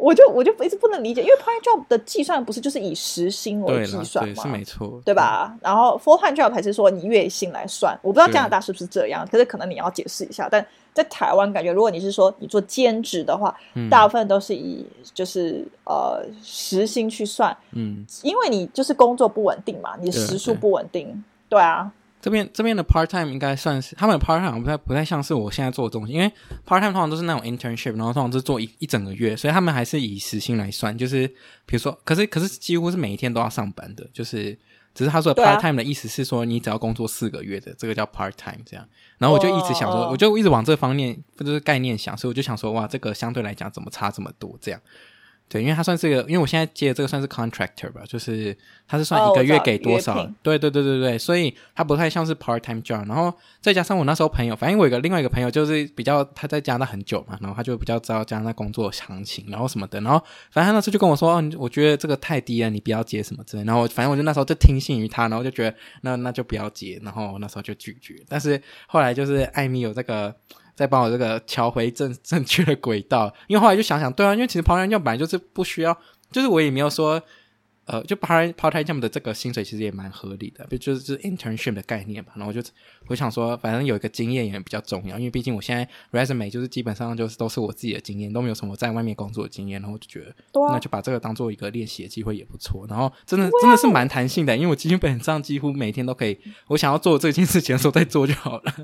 我就我就一直不能理解，因为 part time job 的计算不是就是以时薪为计算吗？对，是没错，对吧？然后 full time job 还是说你月薪来算？我不知道加拿大是不是这样，可是可能你要解释一下。但在台湾，感觉如果你是说你做兼职的话，嗯、大部分都是以就是呃时薪去算，嗯，因为你就是工作不稳定嘛，你的时数不稳定，对，对啊。这边这边的 part time 应该算是他们的 part time 不太不太像是我现在做的东西，因为 part time 通常都是那种 internship，然后通常是做一一整个月，所以他们还是以时薪来算。就是比如说，可是可是几乎是每一天都要上班的，就是只是他说的 part time 的意思是说你只要工作四个月的，这个叫 part time 这样。然后我就一直想说，我就一直往这方面就是概念想，所以我就想说，哇，这个相对来讲怎么差这么多这样？对，因为他算是一个，因为我现在接的这个算是 contractor 吧，就是他是算一个月给多少？哦、对对对对对，所以他不太像是 part time job。然后再加上我那时候朋友，反正我有个另外一个朋友，就是比较他在加拿大很久嘛，然后他就比较知道加拿大工作行情，然后什么的。然后反正他那时候就跟我说：“哦，我觉得这个太低了，你不要接什么之类。”然后反正我就那时候就听信于他，然后就觉得那那就不要接，然后那时候就拒绝。但是后来就是艾米有这个。再帮我这个调回正 正确的轨道，因为后来就想想，对啊，因为其实 part time job 本来就是不需要，就是我也没有说，呃，就 part part time job 的这个薪水其实也蛮合理的，就是就是 internship 的概念吧。然后我就我想说，反正有一个经验也比较重要，因为毕竟我现在 resume 就是基本上就是都是我自己的经验，都没有什么在外面工作的经验，然后我就觉得，那就把这个当做一个练习的机会也不错。然后真的真的是蛮弹性的，因为我基本上几乎每天都可以，我想要做这件事情的时候再做就好了。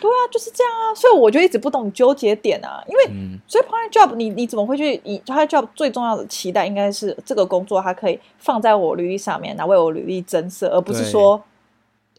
对啊，就是这样啊，所以我就一直不懂纠结点啊，因为、嗯、所以 part time job 你你怎么会去以 part time job 最重要的期待应该是这个工作它可以放在我履历上面，然后为我履历增色，而不是说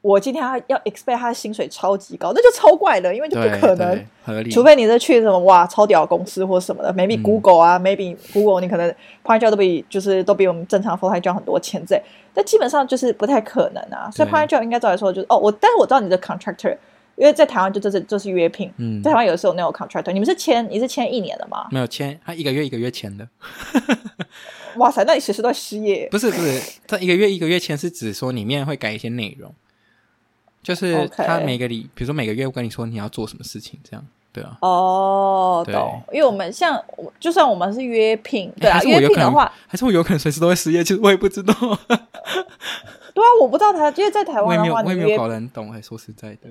我今天要 expect 他的薪水超级高，那就超怪的，因为就不可能，除非你是去什么哇超屌公司或什么的，maybe Google 啊、嗯、maybe Google 你可能 part time job 都比就是都比我们正常 full time job 很多钱这，但基本上就是不太可能啊，所以 part time job 应该照来说就是哦我，但是我知道你的 contractor。因为在台湾就这是就是约聘，嗯，在台湾有时候那种 contractor，你们是签你是签一年的吗？没有签，他一个月一个月签的。哇塞，那你随时都在失业？不是不是，他一个月一个月签是指说里面会改一些内容，就是他每个礼.比如说每个月我跟你说你要做什么事情，这样对啊。哦，懂。因为我们像就算我们是约聘，对啊，约聘的话，还是我有可能随时都会失业，其实我也不知道。对啊，我不知道台，因为在台湾的话，我也没有搞得很懂，还说实在的。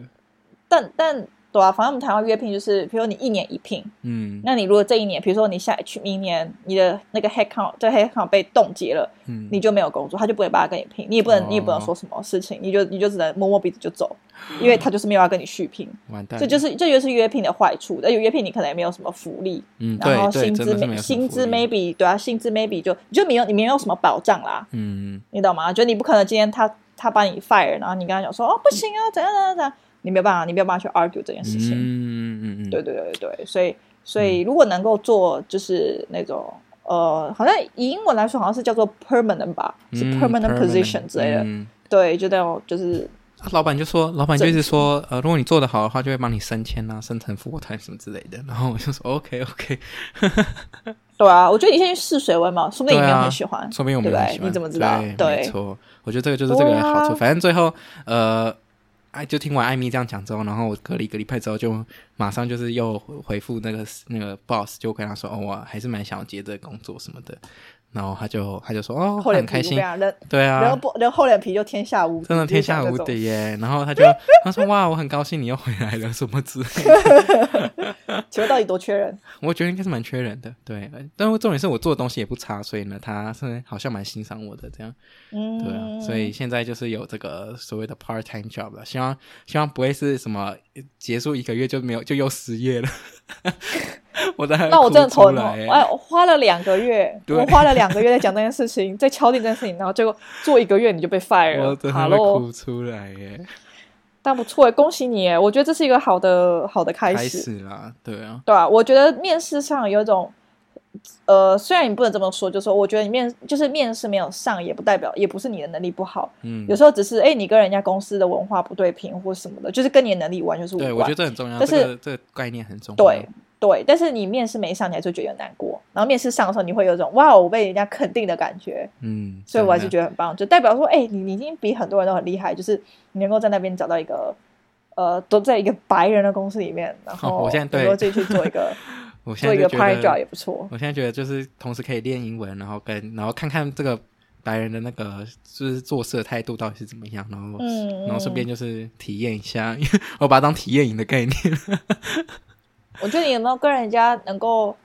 但但对啊，反正我们台湾约聘就是，比如说你一年一聘，嗯，那你如果这一年，比如说你下去明年你的那个 head count 这 head count 被冻结了，嗯，你就没有工作，他就不会把它跟你聘，你也不能、哦、你也不能说什么事情，你就你就只能摸摸鼻子就走，因为他就是没有要跟你续聘，完蛋，这就是这就是约聘的坏处，而且约聘你可能也没有什么福利，嗯，然后薪资没薪资 maybe 对啊，薪资 maybe 就你就没有你没有什么保障啦，嗯，你懂吗？就你不可能今天他他把你 fire，然后你跟他讲说哦不行啊，怎样怎样怎样。你没有办法，你没有办法去 argue 这件事情。嗯嗯嗯，对对对对，所以所以如果能够做，就是那种、嗯、呃，好像以英文来说，好像是叫做 permanent 吧，嗯、是 permanent position 之类的。嗯、对，就那种就是。老板就说，老板就一直说，呃，如果你做得好的话，就会帮你升迁啊，升成副台什么之类的。然后我就说，OK OK。对啊，我觉得你先去试水温嘛，说不定你没有很喜欢，啊、说不定我没有很喜欢。你怎么知道？对，对没错，我觉得这个就是这个好处。啊、反正最后，呃。哎，就听完艾米这样讲之后，然后我隔离隔离派之后，就马上就是又回复那个那个 boss，就跟他说，哦，我还是蛮想要接这个工作什么的。然后他就他就说哦，很开心，对啊，然后不，然后厚脸皮就天下无敌，真的天下无敌耶。然后他就 他说哇，我很高兴你又回来了，什么之类的。请问到底多缺人？我觉得应该是蛮缺人的，对。但是重点是我做的东西也不差，所以呢，他是好像蛮欣赏我的这样，嗯，对啊。所以现在就是有这个所谓的 part time job 了，希望希望不会是什么结束一个月就没有就又失业了。我在那我真的头疼，哎，我花了两个月，我花了两个月在讲这件事情，在敲定这件事情，然后结果做一个月你就被 fire 了，我真的哭出来耶！但不错哎，恭喜你耶！我觉得这是一个好的好的开始，开始啦，对啊，对啊，我觉得面试上有一种，呃，虽然你不能这么说，就是说我觉得你面就是面试没有上，也不代表也不是你的能力不好，嗯，有时候只是哎，你跟人家公司的文化不对平或什么的，就是跟你的能力完全是无关。对，我觉得这很重要，但是这个这个概念很重要，对。对，但是你面试没上，你还是觉得有难过。然后面试上的时候，你会有种哇，我被人家肯定的感觉。嗯，所以我还是觉得很棒，就代表说，哎，你你已经比很多人都很厉害，就是你能够在那边找到一个，呃，都在一个白人的公司里面，然后我现在对自己去做一个，我现在做一个 part job 也不错。我现在觉得就是同时可以练英文，然后跟然后看看这个白人的那个就是做事的态度到底是怎么样，然后嗯，然后顺便就是体验一下，因为我把它当体验营的概念。我觉得你有没有跟人家能够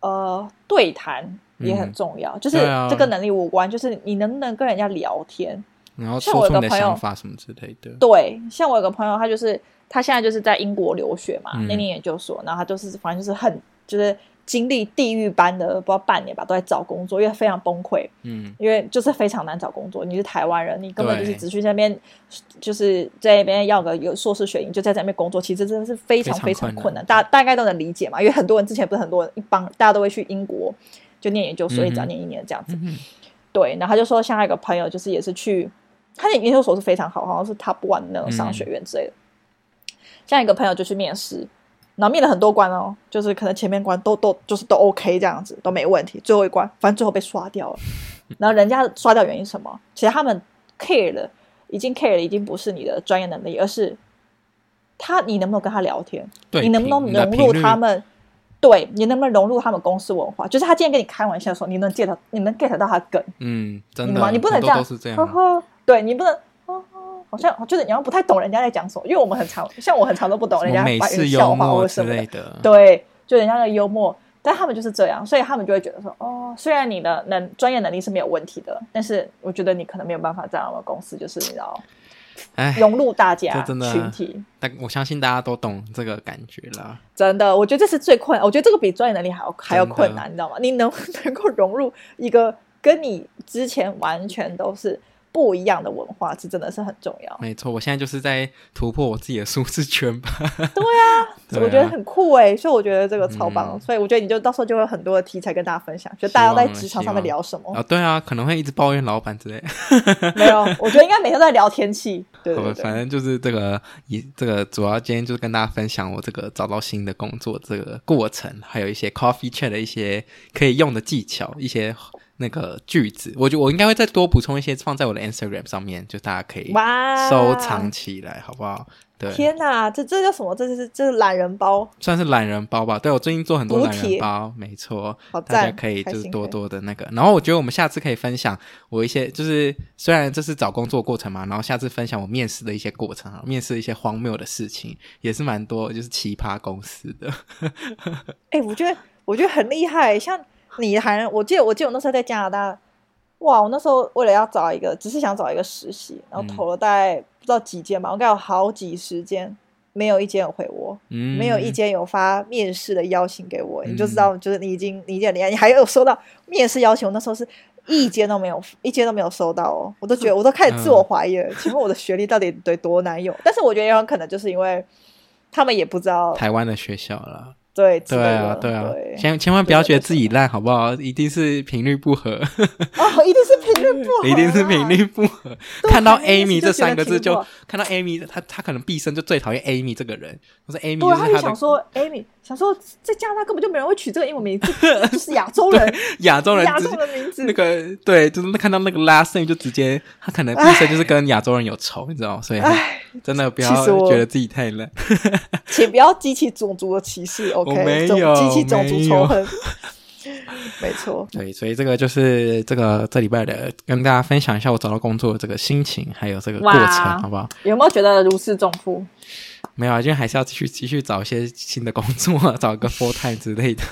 呃对谈也很重要，嗯、就是这个能力无关，啊、就是你能不能跟人家聊天，然后说出你的想法什么之类的。对，像我有个朋友，他就是他现在就是在英国留学嘛，那年研究所，然后他就是反正就是很就是。经历地狱般的不知道半年吧，都在找工作，因为非常崩溃。嗯，因为就是非常难找工作。你是台湾人，你根本就是只去那边，就是在那边要个有硕士学历，就在那边工作，其实真的是非常非常困难。大大概都能理解嘛，因为很多人之前不是很多人一帮大家都会去英国就念研究所，只要念一年这样子。嗯、对，然后他就说，像他一个朋友，就是也是去，他的研究所是非常好，好像是 top one 那种商学院之类的。嗯、像一个朋友就去面试，然后面了很多关哦，就是可能前面关都都就是都 OK 这样子都没问题，最后一关反正最后被刷掉了。然后人家刷掉原因是什么？其实他们 care 的已经 care 的已经不是你的专业能力，而是他你能不能跟他聊天，对你能不能融入他们，对你能不能融入他们公司文化？就是他今天跟你开玩笑的时候，你能 get 你能 get 到他梗，嗯，真的吗？你不能这样，这样呵呵，对你不能，好像就是你要不太懂人家在讲什么，因为我们很常像我很常都不懂人家白人笑话或什么的，对，就人家的幽默。但他们就是这样，所以他们就会觉得说，哦，虽然你的能专业能力是没有问题的，但是我觉得你可能没有办法在我们公司，就是你知道，哎，融入大家群体。但我相信大家都懂这个感觉了。真的，我觉得这是最困难，我觉得这个比专业能力还要还要困难，你知道吗？你能不 能够融入一个跟你之前完全都是。不一样的文化，这真的是很重要。没错，我现在就是在突破我自己的舒适圈吧。对啊，对啊，我觉得很酷哎，所以我觉得这个超棒。嗯、所以我觉得你就到时候就会有很多的题材跟大家分享，就大家在职场上面聊什么啊？对啊，可能会一直抱怨老板之类。没有，我觉得应该每天都在聊天气。对，对，对，反正就是这个，以这个主要今天就是跟大家分享我这个找到新的工作这个过程，还有一些 coffee chat 的一些可以用的技巧，一些。那个句子，我觉得我应该会再多补充一些，放在我的 Instagram 上面，就大家可以收藏起来，好不好？对，天哪，这这叫什么？这是这是懒人包，算是懒人包吧？对，我最近做很多懒人包，没错，好大家可以就是多多的那个。然后我觉得我们下次可以分享我一些，就是虽然这是找工作过程嘛，然后下次分享我面试的一些过程啊，面试一些荒谬的事情，也是蛮多，就是奇葩公司的。哎、欸，我觉得我觉得很厉害，像。你还我记得我记得我那时候在加拿大，哇！我那时候为了要找一个，只是想找一个实习，然后投了大概不知道几间吧，我应该有好几十间，没有一间有回我，嗯、没有一间有发面试的邀请给我，嗯、你就知道，就是你已经你已经你你还有收到面试邀请，我那时候是一间都没有，一间都没有收到哦，我都觉得我都开始自我怀疑了，请问我的学历到底得多难用？但是我觉得也有可能就是因为他们也不知道台湾的学校了。对对啊，对啊，千千万不要觉得自己烂，好不好？一定是频率不合。哦，一定是频率不合，一定是频率不合。看到 Amy 这三个字，就看到 Amy，他他可能毕生就最讨厌 Amy 这个人。我说 Amy，对，他就想说 Amy，想说在加拿大根本就没人会取这个英文名字，就是亚洲人，亚洲人，亚洲的名字。那个对，就是看到那个 last name 就直接，他可能毕生就是跟亚洲人有仇，你知道吗？所以 真的不要觉得自己太烂，请不要激起种族的歧视。OK，没有。激起种族仇恨，没错。对，所以这个就是这个这礼拜的，跟大家分享一下我找到工作的这个心情，还有这个过程，好不好？有没有觉得如释重负？没有啊，因为还是要继续继续找一些新的工作，找一个 full time 之类的。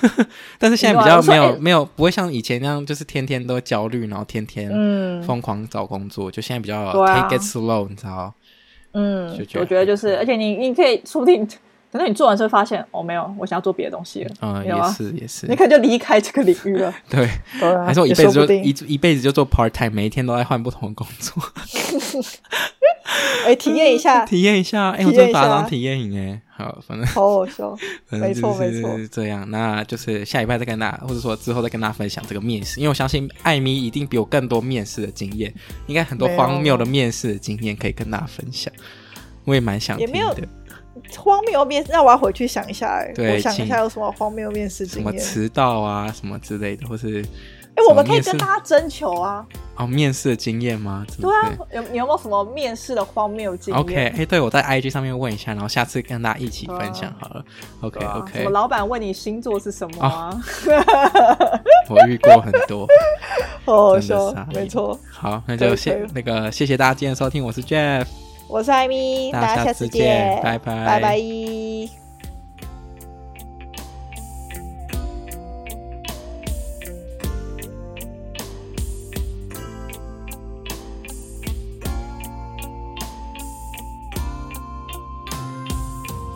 但是现在比较没有没有，没有不会像以前那样，就是天天都焦虑，然后天天疯狂找工作。嗯、就现在比较 take it slow，你知道？嗯，我觉得就是，而且你你可以说不定。等到你做完之后，发现哦，没有，我想要做别的东西了。嗯，也是也是，你可能就离开这个领域了。对，还是我一辈子就一一辈子就做 part time，每一天都在换不同的工作。哎，体验一下，体验一下，哎，我真的把它当体验营哎。好，反正好好笑，没错没错，这样，那就是下一拜再跟大家，或者说之后再跟大家分享这个面试，因为我相信艾米一定比我更多面试的经验，应该很多荒谬的面试的经验可以跟大家分享。我也蛮想听的。荒谬面试，那我要回去想一下哎，我想一下有什么荒谬面试经验，什么迟到啊，什么之类的，或是哎，我们可以跟大家征求啊。哦，面试的经验吗？对啊，有你有没有什么面试的荒谬经验？OK，哎，对我在 IG 上面问一下，然后下次跟大家一起分享好了。OK OK，什么老板问你星座是什么啊？我遇过很多，好笑，没错。好，那就谢那个谢谢大家今天收听，我是 Jeff。我是艾米，大家下次见，拜拜，拜拜。